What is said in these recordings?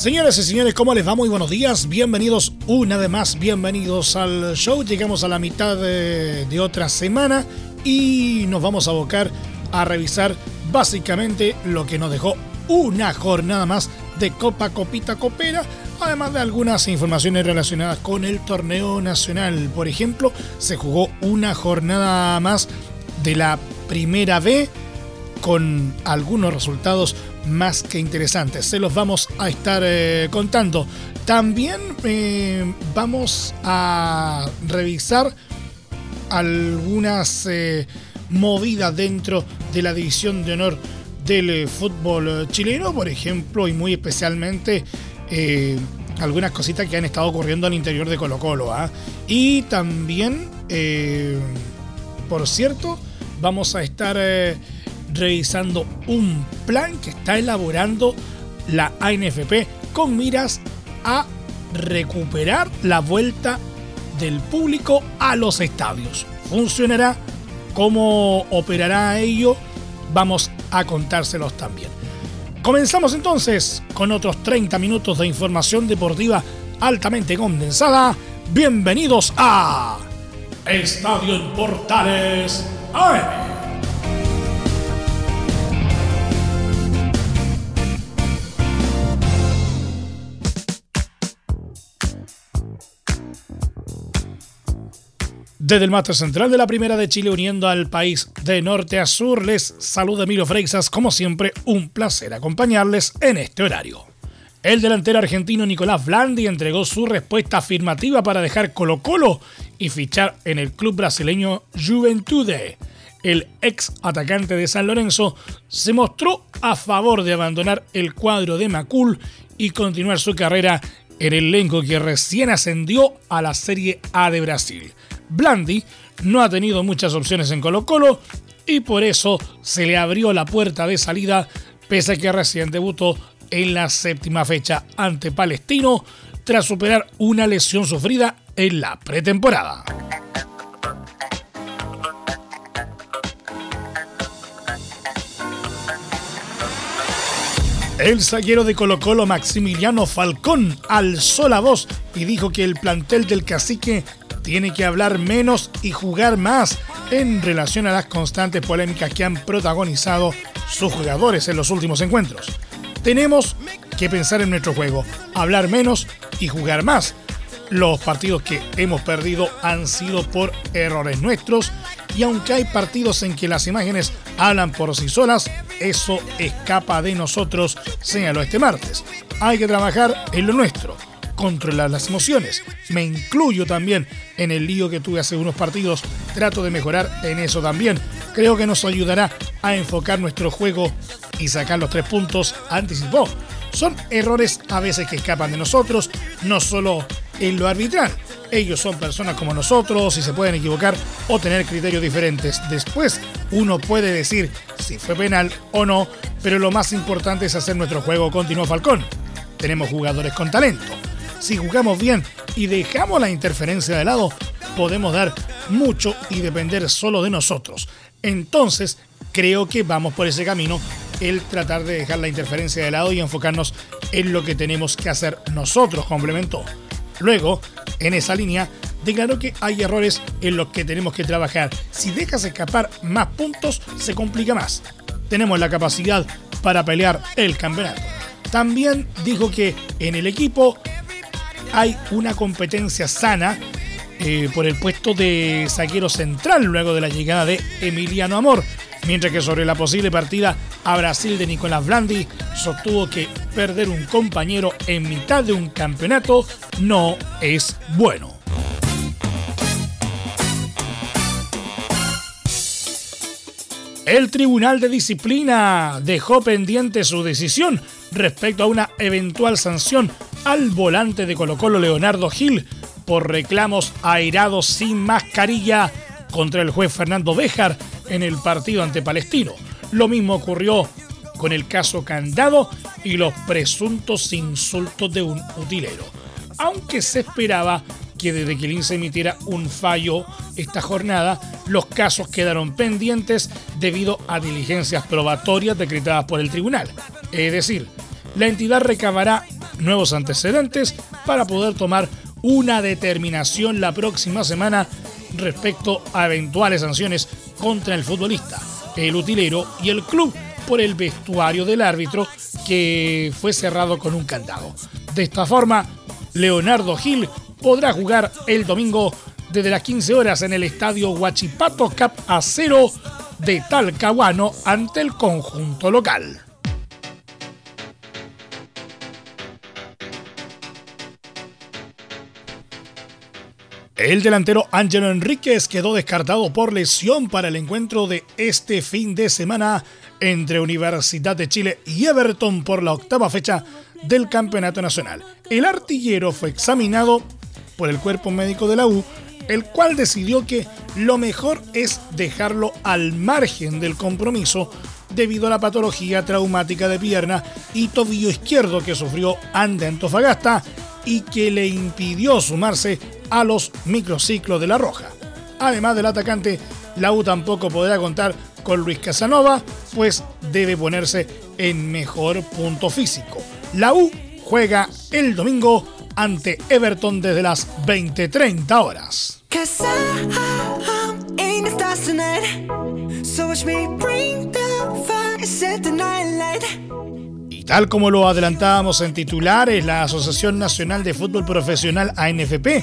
Señoras y señores, ¿cómo les va? Muy buenos días. Bienvenidos una vez más, bienvenidos al show. Llegamos a la mitad de, de, otra semana y nos vamos a abocar a revisar básicamente lo que nos dejó una jornada más de Copa Copita Copera, además de algunas informaciones relacionadas con el torneo nacional. Por ejemplo, se jugó una jornada más de la primera B con algunos resultados más que interesantes. Se los vamos a estar eh, contando. También eh, vamos a revisar algunas eh, movidas dentro de la división de honor del fútbol chileno, por ejemplo, y muy especialmente algunas cositas que han estado ocurriendo al interior de Colo Colo. ¿ah? Y también, por cierto, vamos a estar revisando un plan que está elaborando la ANFP con miras a recuperar la vuelta del público a los estadios. ¿Funcionará? ¿Cómo operará ello? Vamos a contárselos también. Comenzamos entonces con otros 30 minutos de información deportiva altamente condensada. Bienvenidos a Estadio en Portales. Desde el máster central de la Primera de Chile, uniendo al país de norte a sur, les saluda Emilio Freixas. Como siempre, un placer acompañarles en este horario. El delantero argentino Nicolás Blandi entregó su respuesta afirmativa para dejar Colo Colo y fichar en el club brasileño Juventude. El ex atacante de San Lorenzo se mostró a favor de abandonar el cuadro de Macul y continuar su carrera en el elenco que recién ascendió a la Serie A de Brasil. Blandi no ha tenido muchas opciones en Colo Colo y por eso se le abrió la puerta de salida pese a que recién debutó en la séptima fecha ante Palestino tras superar una lesión sufrida en la pretemporada. El zaguero de Colo Colo Maximiliano Falcón alzó la voz y dijo que el plantel del cacique tiene que hablar menos y jugar más en relación a las constantes polémicas que han protagonizado sus jugadores en los últimos encuentros. Tenemos que pensar en nuestro juego, hablar menos y jugar más. Los partidos que hemos perdido han sido por errores nuestros y aunque hay partidos en que las imágenes hablan por sí solas, eso escapa de nosotros, señaló este martes. Hay que trabajar en lo nuestro controlar las emociones. Me incluyo también en el lío que tuve hace unos partidos. Trato de mejorar en eso también. Creo que nos ayudará a enfocar nuestro juego y sacar los tres puntos, anticipó. Son errores a veces que escapan de nosotros, no solo en lo arbitral. Ellos son personas como nosotros y se pueden equivocar o tener criterios diferentes. Después uno puede decir si fue penal o no, pero lo más importante es hacer nuestro juego, continuó Falcón. Tenemos jugadores con talento si jugamos bien y dejamos la interferencia de lado, podemos dar mucho y depender solo de nosotros. Entonces, creo que vamos por ese camino, el tratar de dejar la interferencia de lado y enfocarnos en lo que tenemos que hacer nosotros, complementó. Luego, en esa línea, declaró que hay errores en los que tenemos que trabajar. Si dejas escapar más puntos, se complica más. Tenemos la capacidad para pelear el campeonato. También dijo que en el equipo hay una competencia sana eh, por el puesto de saquero central luego de la llegada de Emiliano Amor. Mientras que sobre la posible partida a Brasil de Nicolás Blandi sostuvo que perder un compañero en mitad de un campeonato no es bueno. El Tribunal de Disciplina dejó pendiente su decisión respecto a una eventual sanción al volante de Colo Colo Leonardo Gil por reclamos airados sin mascarilla contra el juez Fernando Béjar en el partido ante Palestino. Lo mismo ocurrió con el caso Candado y los presuntos insultos de un utilero. Aunque se esperaba que desde que el INSE emitiera un fallo esta jornada, los casos quedaron pendientes debido a diligencias probatorias decretadas por el tribunal. Es decir, la entidad recabará nuevos antecedentes para poder tomar una determinación la próxima semana respecto a eventuales sanciones contra el futbolista, el utilero y el club por el vestuario del árbitro que fue cerrado con un candado. De esta forma, Leonardo Gil podrá jugar el domingo desde las 15 horas en el estadio Huachipato Cap Acero de Talcahuano ante el conjunto local. El delantero Ángelo Enríquez quedó descartado por lesión para el encuentro de este fin de semana entre Universidad de Chile y Everton por la octava fecha del Campeonato Nacional. El artillero fue examinado por el cuerpo médico de la U, el cual decidió que lo mejor es dejarlo al margen del compromiso debido a la patología traumática de pierna y tobillo izquierdo que sufrió ante Antofagasta y que le impidió sumarse a los microciclos de La Roja. Además del atacante, la U tampoco podrá contar con Luis Casanova, pues debe ponerse en mejor punto físico. La U juega el domingo ante Everton desde las 20:30 horas. Tal como lo adelantábamos en titulares, la Asociación Nacional de Fútbol Profesional ANFP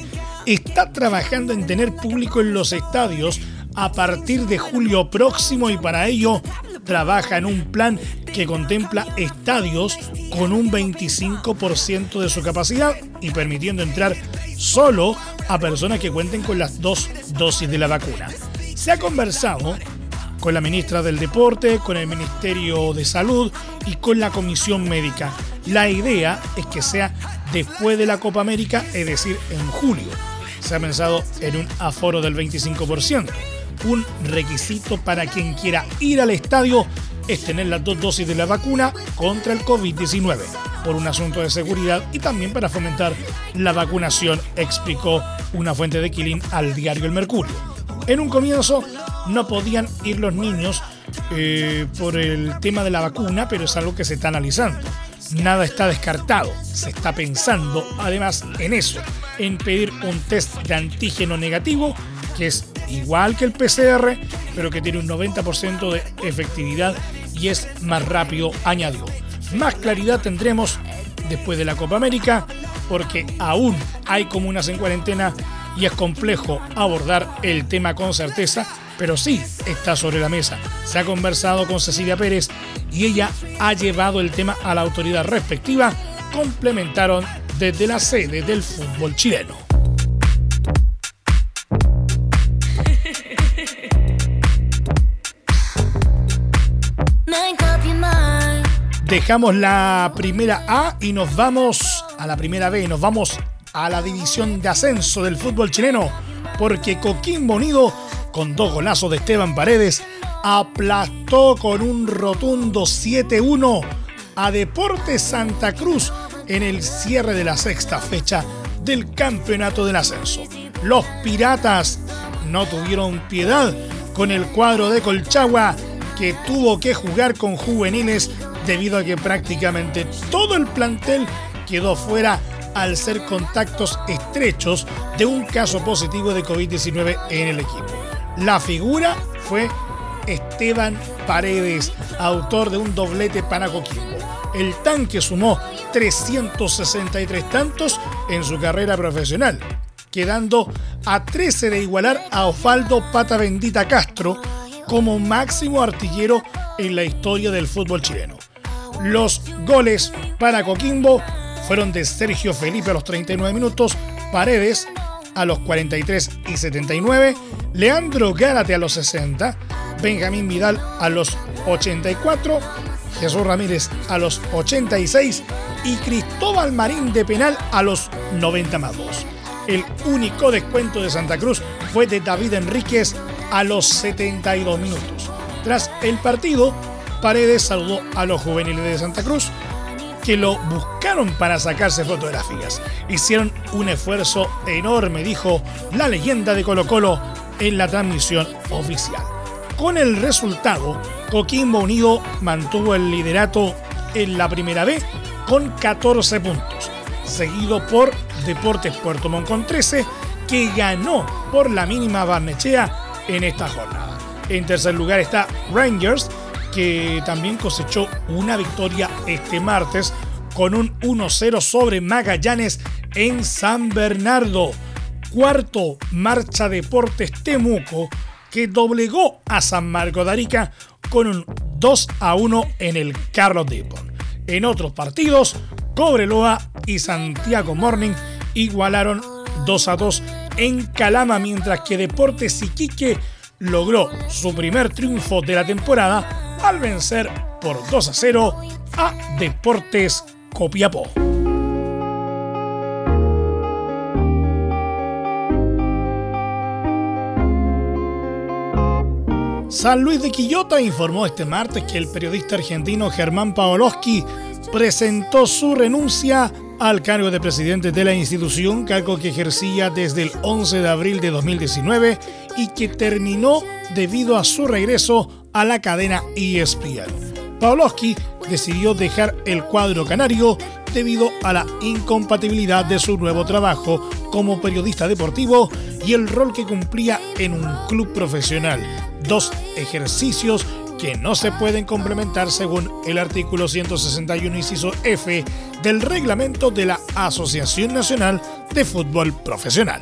está trabajando en tener público en los estadios a partir de julio próximo y para ello trabaja en un plan que contempla estadios con un 25% de su capacidad y permitiendo entrar solo a personas que cuenten con las dos dosis de la vacuna. Se ha conversado con la ministra del Deporte, con el Ministerio de Salud y con la Comisión Médica. La idea es que sea después de la Copa América, es decir, en julio. Se ha pensado en un aforo del 25%. Un requisito para quien quiera ir al estadio es tener las dos dosis de la vacuna contra el COVID-19, por un asunto de seguridad y también para fomentar la vacunación, explicó una fuente de Quilín al diario El Mercurio. En un comienzo no podían ir los niños eh, por el tema de la vacuna, pero es algo que se está analizando. Nada está descartado, se está pensando además en eso, en pedir un test de antígeno negativo, que es igual que el PCR, pero que tiene un 90% de efectividad y es más rápido, añadió. Más claridad tendremos después de la Copa América, porque aún hay comunas en cuarentena y es complejo abordar el tema con certeza, pero sí está sobre la mesa. Se ha conversado con Cecilia Pérez y ella ha llevado el tema a la autoridad respectiva, complementaron desde la sede del fútbol chileno. Dejamos la primera A y nos vamos a la primera B, nos vamos a la división de ascenso del fútbol chileno, porque Coquimbo Unido, con dos golazos de Esteban Paredes, aplastó con un rotundo 7-1 a Deportes Santa Cruz en el cierre de la sexta fecha del campeonato del ascenso. Los Piratas no tuvieron piedad con el cuadro de Colchagua que tuvo que jugar con juveniles debido a que prácticamente todo el plantel quedó fuera al ser contactos estrechos de un caso positivo de COVID-19 en el equipo. La figura fue Esteban Paredes, autor de un doblete para Coquimbo. El tanque sumó 363 tantos en su carrera profesional, quedando a 13 de igualar a Osvaldo Pata Bendita Castro como máximo artillero en la historia del fútbol chileno. Los goles para Coquimbo fueron de Sergio Felipe a los 39 minutos, Paredes a los 43 y 79, Leandro Gárate a los 60, Benjamín Vidal a los 84 Jesús Ramírez a los 86 y Cristóbal Marín de penal a los 90 más 2. El único descuento de Santa Cruz fue de David Enríquez a los 72 minutos. Tras el partido, Paredes saludó a los juveniles de Santa Cruz que lo buscaron para sacarse fotografías. Hicieron un esfuerzo enorme, dijo la leyenda de Colo Colo en la transmisión oficial. Con el resultado, Coquimbo Unido mantuvo el liderato en la primera B con 14 puntos, seguido por Deportes Puerto Montt con 13, que ganó por la mínima Barnechea en esta jornada. En tercer lugar está Rangers, que también cosechó una victoria este martes con un 1-0 sobre Magallanes en San Bernardo. Cuarto, Marcha Deportes Temuco, que doblegó a San Marco de Arica con un 2 1 en el Carlos Depon. En otros partidos, Cobreloa y Santiago Morning igualaron 2 a 2 en Calama, mientras que Deportes Iquique logró su primer triunfo de la temporada al vencer por 2 a 0 a Deportes Copiapó. San Luis de Quillota informó este martes que el periodista argentino Germán Paoloski presentó su renuncia al cargo de presidente de la institución, cargo que ejercía desde el 11 de abril de 2019 y que terminó debido a su regreso a la cadena ESPN. Pawlowski decidió dejar el cuadro canario debido a la incompatibilidad de su nuevo trabajo como periodista deportivo y el rol que cumplía en un club profesional, dos ejercicios que no se pueden complementar según el artículo 161 inciso F del reglamento de la Asociación Nacional de Fútbol Profesional.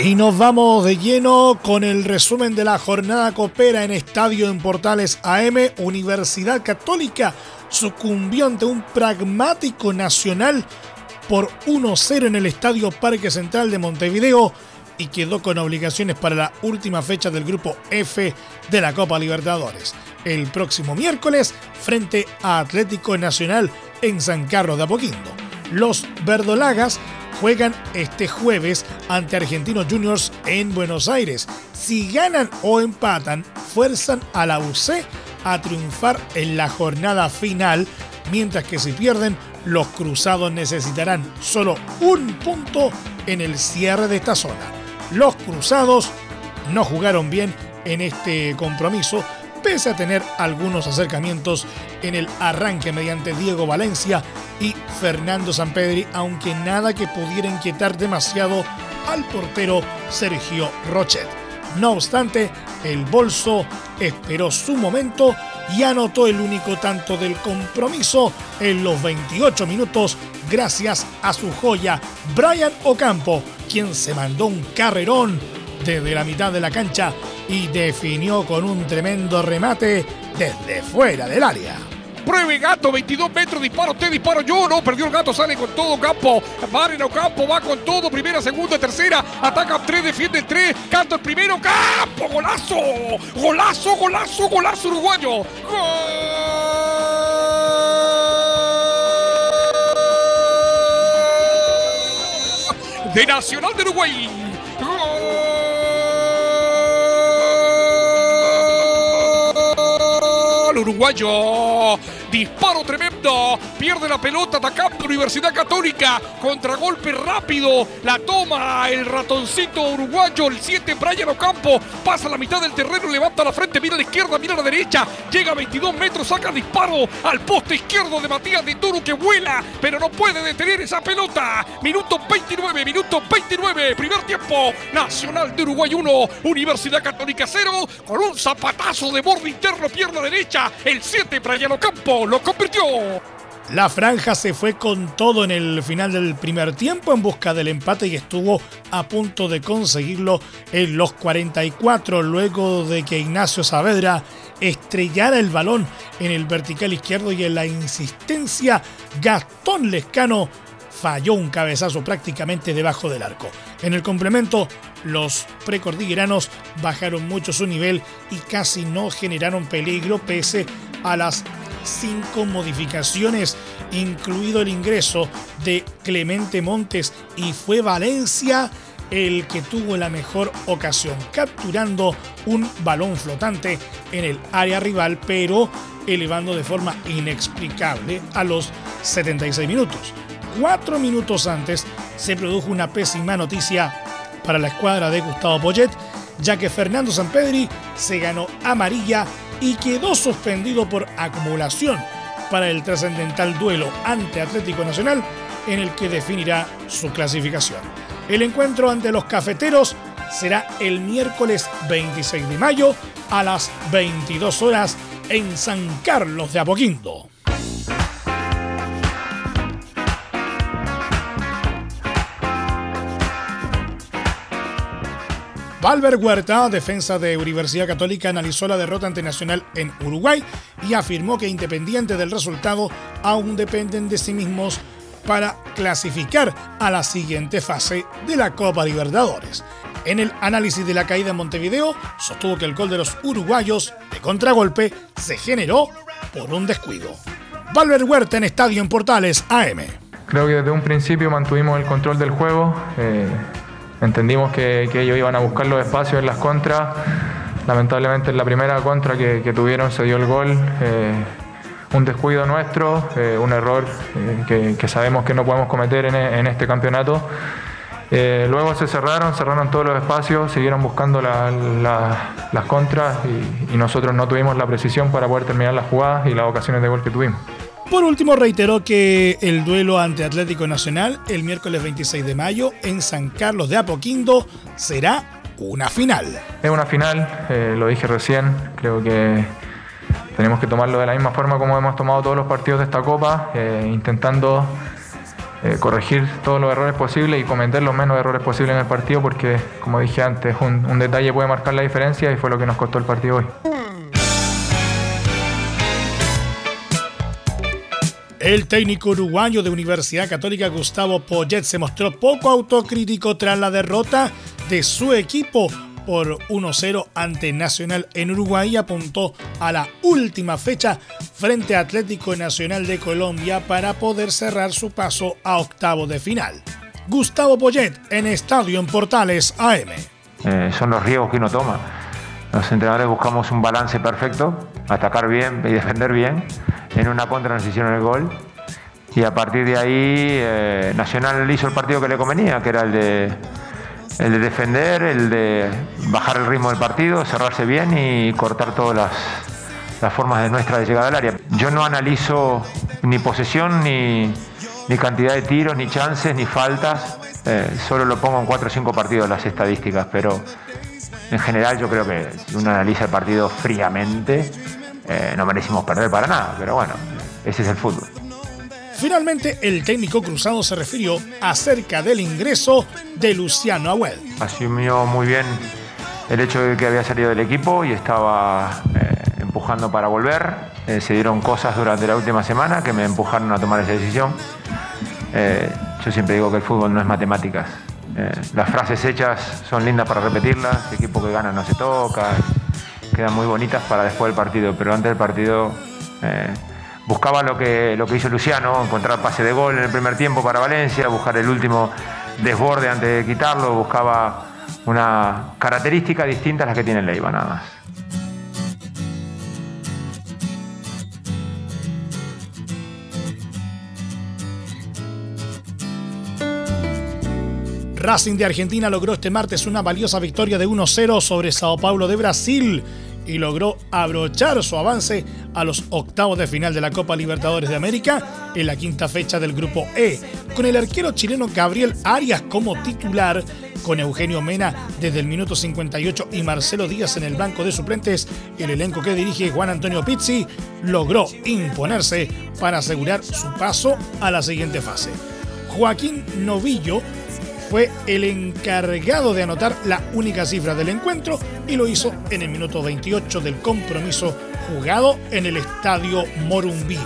Y nos vamos de lleno con el resumen de la jornada copera en Estadio en Portales AM. Universidad Católica sucumbió ante un pragmático nacional por 1-0 en el Estadio Parque Central de Montevideo y quedó con obligaciones para la última fecha del grupo F de la Copa Libertadores. El próximo miércoles frente a Atlético Nacional en San Carlos de Apoquindo. Los verdolagas juegan este jueves ante Argentinos Juniors en Buenos Aires. Si ganan o empatan, fuerzan a la UC a triunfar en la jornada final, mientras que si pierden, los cruzados necesitarán solo un punto en el cierre de esta zona. Los cruzados no jugaron bien en este compromiso, pese a tener algunos acercamientos en el arranque mediante Diego Valencia y Fernando Sampedri, aunque nada que pudiera inquietar demasiado al portero Sergio Rochet. No obstante, el bolso esperó su momento y anotó el único tanto del compromiso en los 28 minutos gracias a su joya Brian Ocampo, quien se mandó un carrerón desde la mitad de la cancha y definió con un tremendo remate desde fuera del área. Pruebe Gato, 22 metros, disparo usted, disparo yo, no, perdió el Gato, sale con todo campo, Marino Campo va con todo, primera, segunda, tercera, ataca 3, defiende el 3, Canto el primero, Campo, golazo, golazo, golazo, golazo uruguayo, gol de Nacional de Uruguay. Uruguayo. Disparo tremendo. Pierde la pelota atacando Universidad Católica. Contragolpe rápido. La toma el ratoncito uruguayo. El 7 Brian Ocampo. Pasa la mitad del terreno. Levanta la frente. Mira a la izquierda. Mira a la derecha. Llega a 22 metros. Saca disparo al poste izquierdo de Matías de Toro que vuela. Pero no puede detener esa pelota. Minuto 29. Minuto 29. Primer tiempo. Nacional de Uruguay 1. Universidad Católica 0. Con un zapatazo de borde interno. Pierna derecha. El 7 Brian Ocampo lo convirtió. La franja se fue con todo en el final del primer tiempo en busca del empate y estuvo a punto de conseguirlo en los 44 luego de que Ignacio Saavedra estrellara el balón en el vertical izquierdo y en la insistencia Gastón Lescano falló un cabezazo prácticamente debajo del arco. En el complemento, los precordilleranos bajaron mucho su nivel y casi no generaron peligro pese a las cinco modificaciones, incluido el ingreso de Clemente Montes y fue Valencia el que tuvo la mejor ocasión, capturando un balón flotante en el área rival, pero elevando de forma inexplicable a los 76 minutos. Cuatro minutos antes se produjo una pésima noticia para la escuadra de Gustavo Poyet, ya que Fernando Sampedri se ganó amarilla y quedó suspendido por acumulación para el trascendental duelo ante Atlético Nacional en el que definirá su clasificación. El encuentro ante los cafeteros será el miércoles 26 de mayo a las 22 horas en San Carlos de Apoquindo. Valver Huerta, defensa de Universidad Católica, analizó la derrota ante Nacional en Uruguay y afirmó que independiente del resultado, aún dependen de sí mismos para clasificar a la siguiente fase de la Copa Libertadores. En el análisis de la caída en Montevideo, sostuvo que el gol de los uruguayos de contragolpe se generó por un descuido. Valver Huerta en Estadio en Portales AM. Creo que desde un principio mantuvimos el control del juego. Eh Entendimos que, ellos iban a buscar los espacios en las contras. Lamentablemente en la primera contra que, tuvieron se dio el gol. Eh, un descuido nuestro, eh, un error eh, que, sabemos que no podemos cometer en, este campeonato. luego se cerraron, cerraron todos los espacios, siguieron buscando las contras y, y nosotros no tuvimos la precisión para poder terminar las jugadas y las ocasiones de gol que tuvimos. Por último, reiteró que el duelo ante Atlético Nacional el miércoles 26 de mayo en San Carlos de Apoquindo será una final. Es una final, eh, lo dije recién, creo que tenemos que tomarlo de la misma forma como hemos tomado todos los partidos de esta Copa, eh, intentando eh, corregir todos los errores posibles y cometer los menos errores posibles en el partido porque, como dije antes, un, un detalle puede marcar la diferencia y fue lo que nos costó el partido hoy. El técnico uruguayo de Universidad Católica Gustavo Poyet se mostró poco autocrítico tras la derrota de su equipo por 1-0 ante Nacional en Uruguay y apuntó a la última fecha frente a Atlético Nacional de Colombia para poder cerrar su paso a octavo de final. Gustavo Poyet en Estadio en Portales AM. Eh, son los riesgos que uno toma. Los entrenadores buscamos un balance perfecto, atacar bien y defender bien en una contra nos hicieron el gol y a partir de ahí eh, Nacional hizo el partido que le convenía, que era el de, el de defender, el de bajar el ritmo del partido, cerrarse bien y cortar todas las, las formas de nuestra de llegada al área. Yo no analizo ni posesión, ni, ni cantidad de tiros, ni chances, ni faltas, eh, solo lo pongo en cuatro o cinco partidos las estadísticas, pero en general yo creo que uno analiza el partido fríamente, eh, no merecimos perder para nada, pero bueno, ese es el fútbol. Finalmente, el técnico cruzado se refirió acerca del ingreso de Luciano Agüed. Asumió muy bien el hecho de que había salido del equipo y estaba eh, empujando para volver. Eh, se dieron cosas durante la última semana que me empujaron a tomar esa decisión. yo siempre digo que el fútbol no es matemáticas. las frases hechas son lindas para repetirlas, el equipo que gana no se toca, quedan muy bonitas para después del partido, pero antes del partido eh, buscaba lo que, lo que hizo Luciano, encontrar pase de gol en el primer tiempo para Valencia, buscar el último desborde antes de quitarlo, buscaba una característica distinta a las que tiene Leiva, nada más. Racing de Argentina logró este martes una valiosa victoria de 1-0 sobre Sao Paulo de Brasil y logró abrochar su avance a los octavos de final de la Copa Libertadores de América en la quinta fecha del Grupo E, con el arquero chileno Gabriel Arias como titular Con Eugenio Mena desde el minuto 58 y Marcelo Díaz en el banco de suplentes, el elenco que dirige Juan Antonio Pizzi logró imponerse para asegurar su paso a la siguiente fase. Joaquín Novillo fue el encargado de anotar la única cifra del encuentro y lo hizo en el minuto 28 del compromiso jugado en el estadio Morumbí.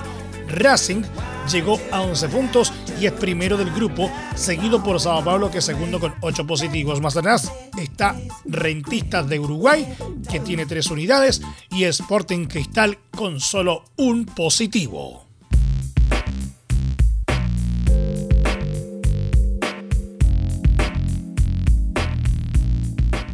Racing llegó a 11 puntos y es primero del grupo, seguido por Sao Paulo que es segundo con 8 positivos. Más atrás está Rentistas de Uruguay que tiene 3 unidades y Sporting Cristal con solo un positivo.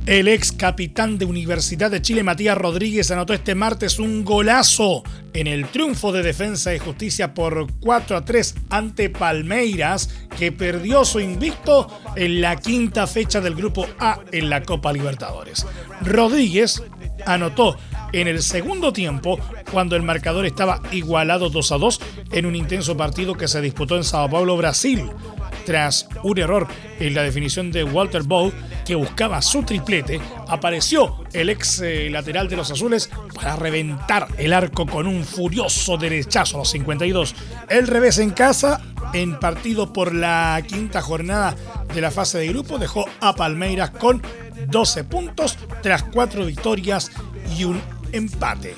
El ex capitán de Universidad de Chile, Matías Rodríguez, anotó este martes un golazo en el triunfo de Defensa y Justicia por 4 a 3 ante Palmeiras, que perdió su invicto en la quinta fecha del Grupo A en la Copa Libertadores. Rodríguez anotó en el segundo tiempo, cuando el marcador estaba igualado 2 a 2 en un intenso partido que se disputó en Sao Paulo, Brasil. Tras un error en la definición de Walter Bow, que buscaba su triplete, apareció el ex eh, lateral de los azules para reventar el arco con un furioso derechazo a los 52. El revés en casa, en partido por la quinta jornada de la fase de grupo, dejó a Palmeiras con 12 puntos tras cuatro victorias y un empate.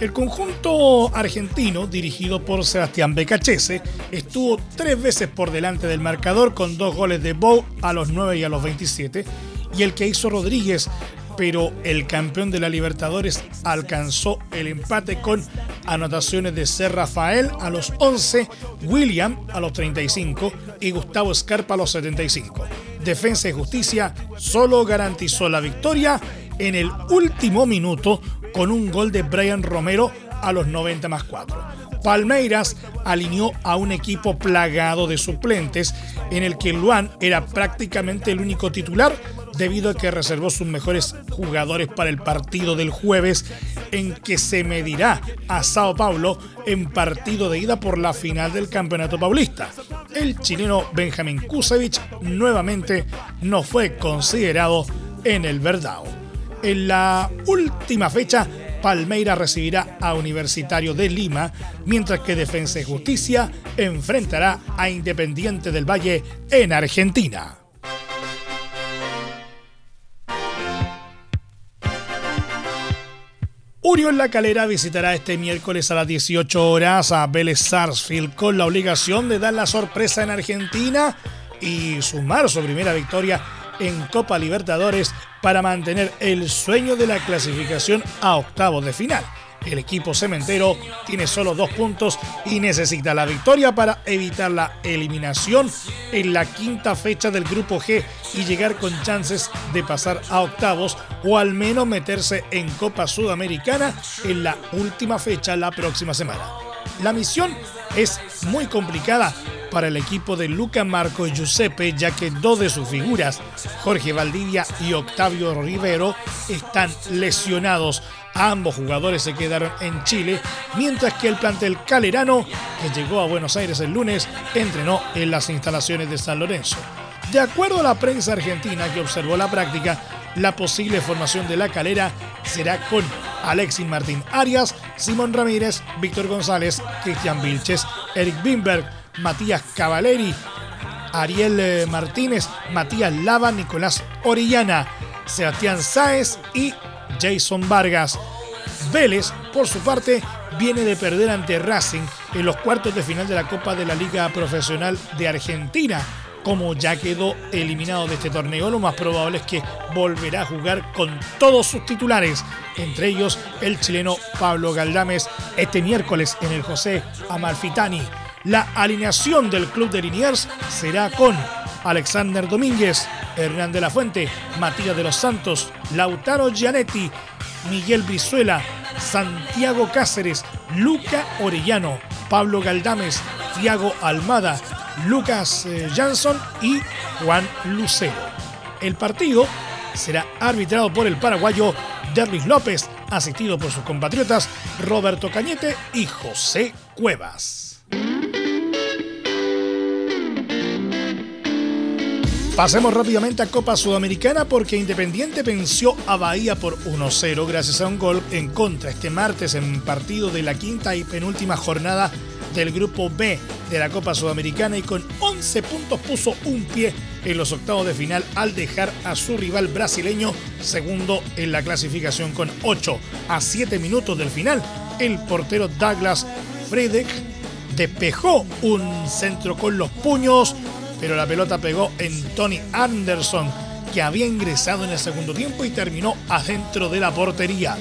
El conjunto argentino, dirigido por Sebastián Becachese, estuvo tres veces por delante del marcador con dos goles de Bow a los 9 y a los 27, y el que hizo Rodríguez, pero el campeón de la Libertadores alcanzó el empate con anotaciones de Ser Rafael a los 11, William a los 35 y Gustavo Scarpa a los 75. Defensa y Justicia solo garantizó la victoria en el último minuto con un gol de Brian Romero a los 90 más 4. Palmeiras alineó a un equipo plagado de suplentes en el que Luan era prácticamente el único titular debido a que reservó sus mejores jugadores para el partido del jueves en que se medirá a Sao Paulo en partido de ida por la final del Campeonato Paulista. El chileno Benjamín Kusevich nuevamente no fue considerado en el Verdao. En la última fecha, Palmeira recibirá a Universitario de Lima, mientras que Defensa y Justicia enfrentará a Independiente del Valle en Argentina. Unión La Calera visitará este miércoles a las 18 horas a Vélez Sarsfield con la obligación de dar la sorpresa en Argentina y sumar su primera victoria en Copa Libertadores para mantener el sueño de la clasificación a octavos de final. El equipo cementero tiene solo dos puntos y necesita la victoria para evitar la eliminación en la quinta fecha del grupo G y llegar con chances de pasar a octavos o al menos meterse en Copa Sudamericana en la última fecha la próxima semana. La misión es muy complicada para el equipo de Luca Marco Giuseppe, ya que dos de sus figuras, Jorge Valdivia y Octavio Rivero, están lesionados. Ambos jugadores se quedaron en Chile, mientras que el plantel calerano, que llegó a Buenos Aires el lunes, entrenó en las instalaciones de San Lorenzo. De acuerdo a la prensa argentina que observó la práctica, la posible formación de la calera será con Alexis Martín Arias, Simón Ramírez, Víctor González, Cristian Vilches, Eric Bimberg, Matías Cavaleri, Ariel eh, Martínez, Matías Lava, Nicolás Orellana, Sebastián Sáez y Jason Vargas. Vélez, por su parte, viene de perder ante Racing en los cuartos de final de la Copa de la Liga Profesional de Argentina. Como ya quedó eliminado de este torneo, lo más probable es que volverá a jugar con todos sus titulares, entre ellos el chileno Pablo Galdames, este miércoles en el José Amalfitani. La alineación del club de Liniers será con Alexander Domínguez, Hernán de la Fuente, Matías de los Santos, Lautaro Gianetti, Miguel Brizuela, Santiago Cáceres, Luca Orellano, Pablo Galdames, Thiago Almada, Lucas eh, Jansson y Juan Lucero. El partido será arbitrado por el paraguayo Derlis López, asistido por sus compatriotas Roberto Cañete y José Cuevas. Pasemos rápidamente a Copa Sudamericana porque Independiente venció a Bahía por 1-0 gracias a un gol en contra este martes en partido de la quinta y penúltima jornada del grupo B de la Copa Sudamericana y con 11 puntos puso un pie en los octavos de final al dejar a su rival brasileño segundo en la clasificación con 8 a 7 minutos del final. El portero Douglas Friedrich despejó un centro con los puños pero la pelota pegó en Tony Anderson, que había ingresado en el segundo tiempo y terminó adentro de la portería.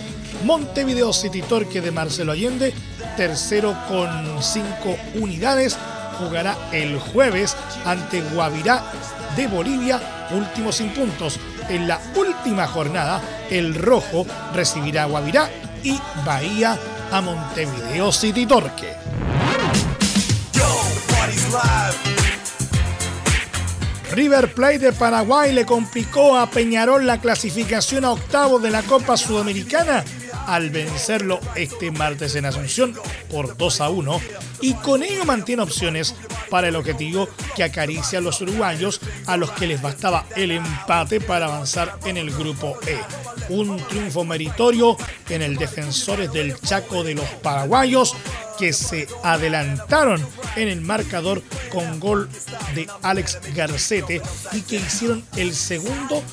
Montevideo City Torque de Marcelo Allende, tercero con cinco unidades, jugará el jueves ante Guavirá de Bolivia, último sin puntos. En la última jornada, el Rojo recibirá a Guavirá y Bahía a Montevideo City Torque. River Plate de Paraguay le complicó a Peñarol la clasificación a octavo de la Copa Sudamericana al vencerlo este martes en Asunción por 2 a 1 y con ello mantiene opciones para el objetivo que acaricia a los uruguayos a los que les bastaba el empate para avanzar en el grupo E. Un triunfo meritorio en el Defensores del Chaco de los paraguayos que se adelantaron en el marcador con gol de Alex Garcete y que hicieron el segundo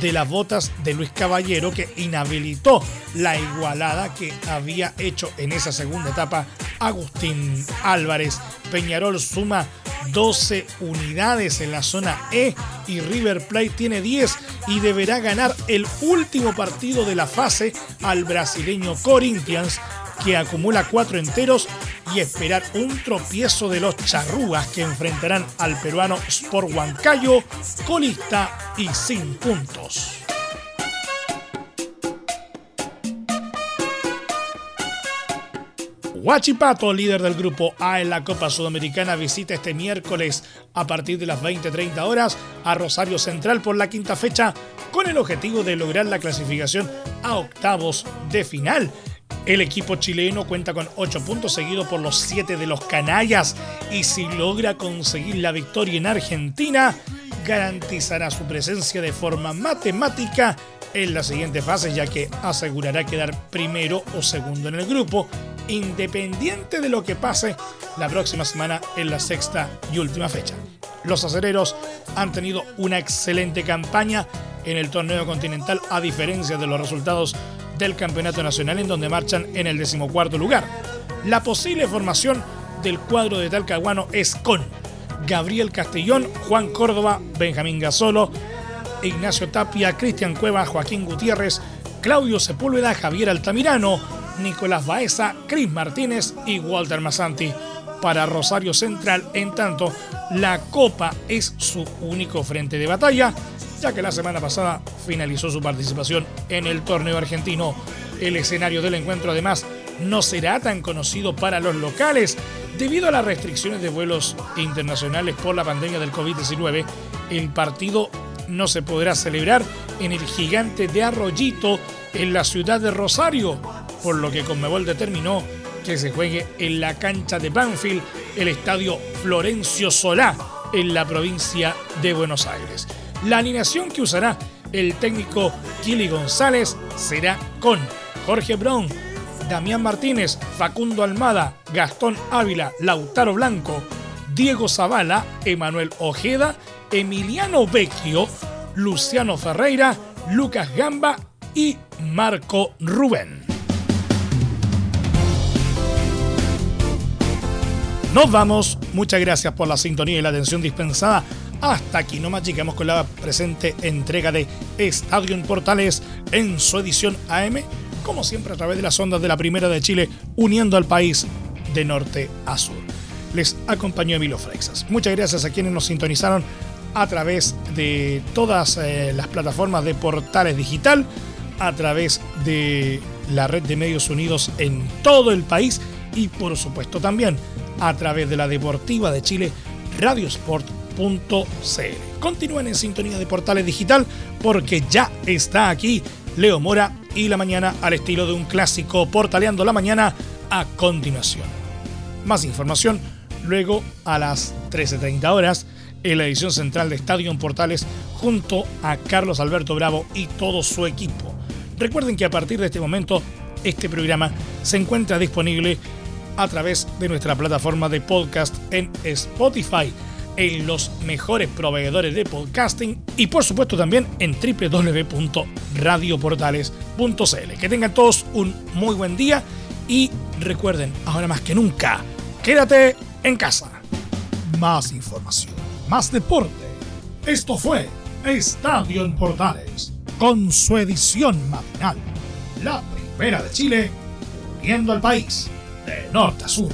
de las botas de Luis Caballero que inhabilitó la igualada que había hecho en esa segunda etapa Agustín Álvarez. Peñarol suma 12 unidades en la zona E y River Plate tiene 10 y deberá ganar el último partido de la fase al brasileño Corinthians que acumula cuatro enteros y esperar un tropiezo de los charrúas que enfrentarán al peruano Sport Huancayo, colista y sin puntos. Huachipato, líder del grupo A en la Copa Sudamericana, visita este miércoles a partir de las 20-30 horas a Rosario Central por la quinta fecha con el objetivo de lograr la clasificación a octavos de final. El equipo chileno cuenta con 8 puntos seguido por los 7 de los canallas y si logra conseguir la victoria en Argentina, garantizará su presencia de forma matemática en la siguiente fase ya que asegurará quedar primero o segundo en el grupo, independiente de lo que pase la próxima semana en la sexta y última fecha. Los acereros han tenido una excelente campaña en el torneo continental a diferencia de los resultados del Campeonato Nacional en donde marchan en el decimocuarto lugar. La posible formación del cuadro de Talcahuano es con Gabriel Castellón, Juan Córdoba, Benjamín Gasolo, Ignacio Tapia, Cristian Cueva, Joaquín Gutiérrez, Claudio Sepúlveda, Javier Altamirano, Nicolás Baeza, Cris Martínez y Walter Masanti. Para Rosario Central, en tanto, la Copa es su único frente de batalla ya que la semana pasada finalizó su participación en el torneo argentino. El escenario del encuentro además no será tan conocido para los locales debido a las restricciones de vuelos internacionales por la pandemia del COVID-19. El partido no se podrá celebrar en el gigante de Arroyito en la ciudad de Rosario, por lo que Conmebol determinó que se juegue en la cancha de Banfield, el estadio Florencio Solá, en la provincia de Buenos Aires. La alineación que usará el técnico Kili González será con Jorge Brown, Damián Martínez, Facundo Almada, Gastón Ávila, Lautaro Blanco, Diego Zavala, Emanuel Ojeda, Emiliano Vecchio, Luciano Ferreira, Lucas Gamba y Marco Rubén. Nos vamos. Muchas gracias por la sintonía y la atención dispensada. Hasta aquí nomás llegamos con la presente entrega de Estadio en Portales en su edición AM, como siempre a través de las ondas de la Primera de Chile, uniendo al país de norte a sur. Les acompañó Emilio Freixas. Muchas gracias a quienes nos sintonizaron a través de todas eh, las plataformas de Portales Digital, a través de la red de medios unidos en todo el país y por supuesto también a través de la Deportiva de Chile, Radio Sport Continúen en sintonía de Portales Digital porque ya está aquí Leo Mora y la mañana al estilo de un clásico Portaleando la mañana a continuación. Más información luego a las 13.30 horas en la edición central de Estadio Portales junto a Carlos Alberto Bravo y todo su equipo. Recuerden que a partir de este momento este programa se encuentra disponible a través de nuestra plataforma de podcast en Spotify, en los mejores proveedores de podcasting y por supuesto también en www.radioportales.cl. Que tengan todos un muy buen día y recuerden, ahora más que nunca, quédate en casa. Más información, más deporte. Esto fue Estadio en Portales, con su edición matinal. La primera de Chile, viendo al país de norte a sur.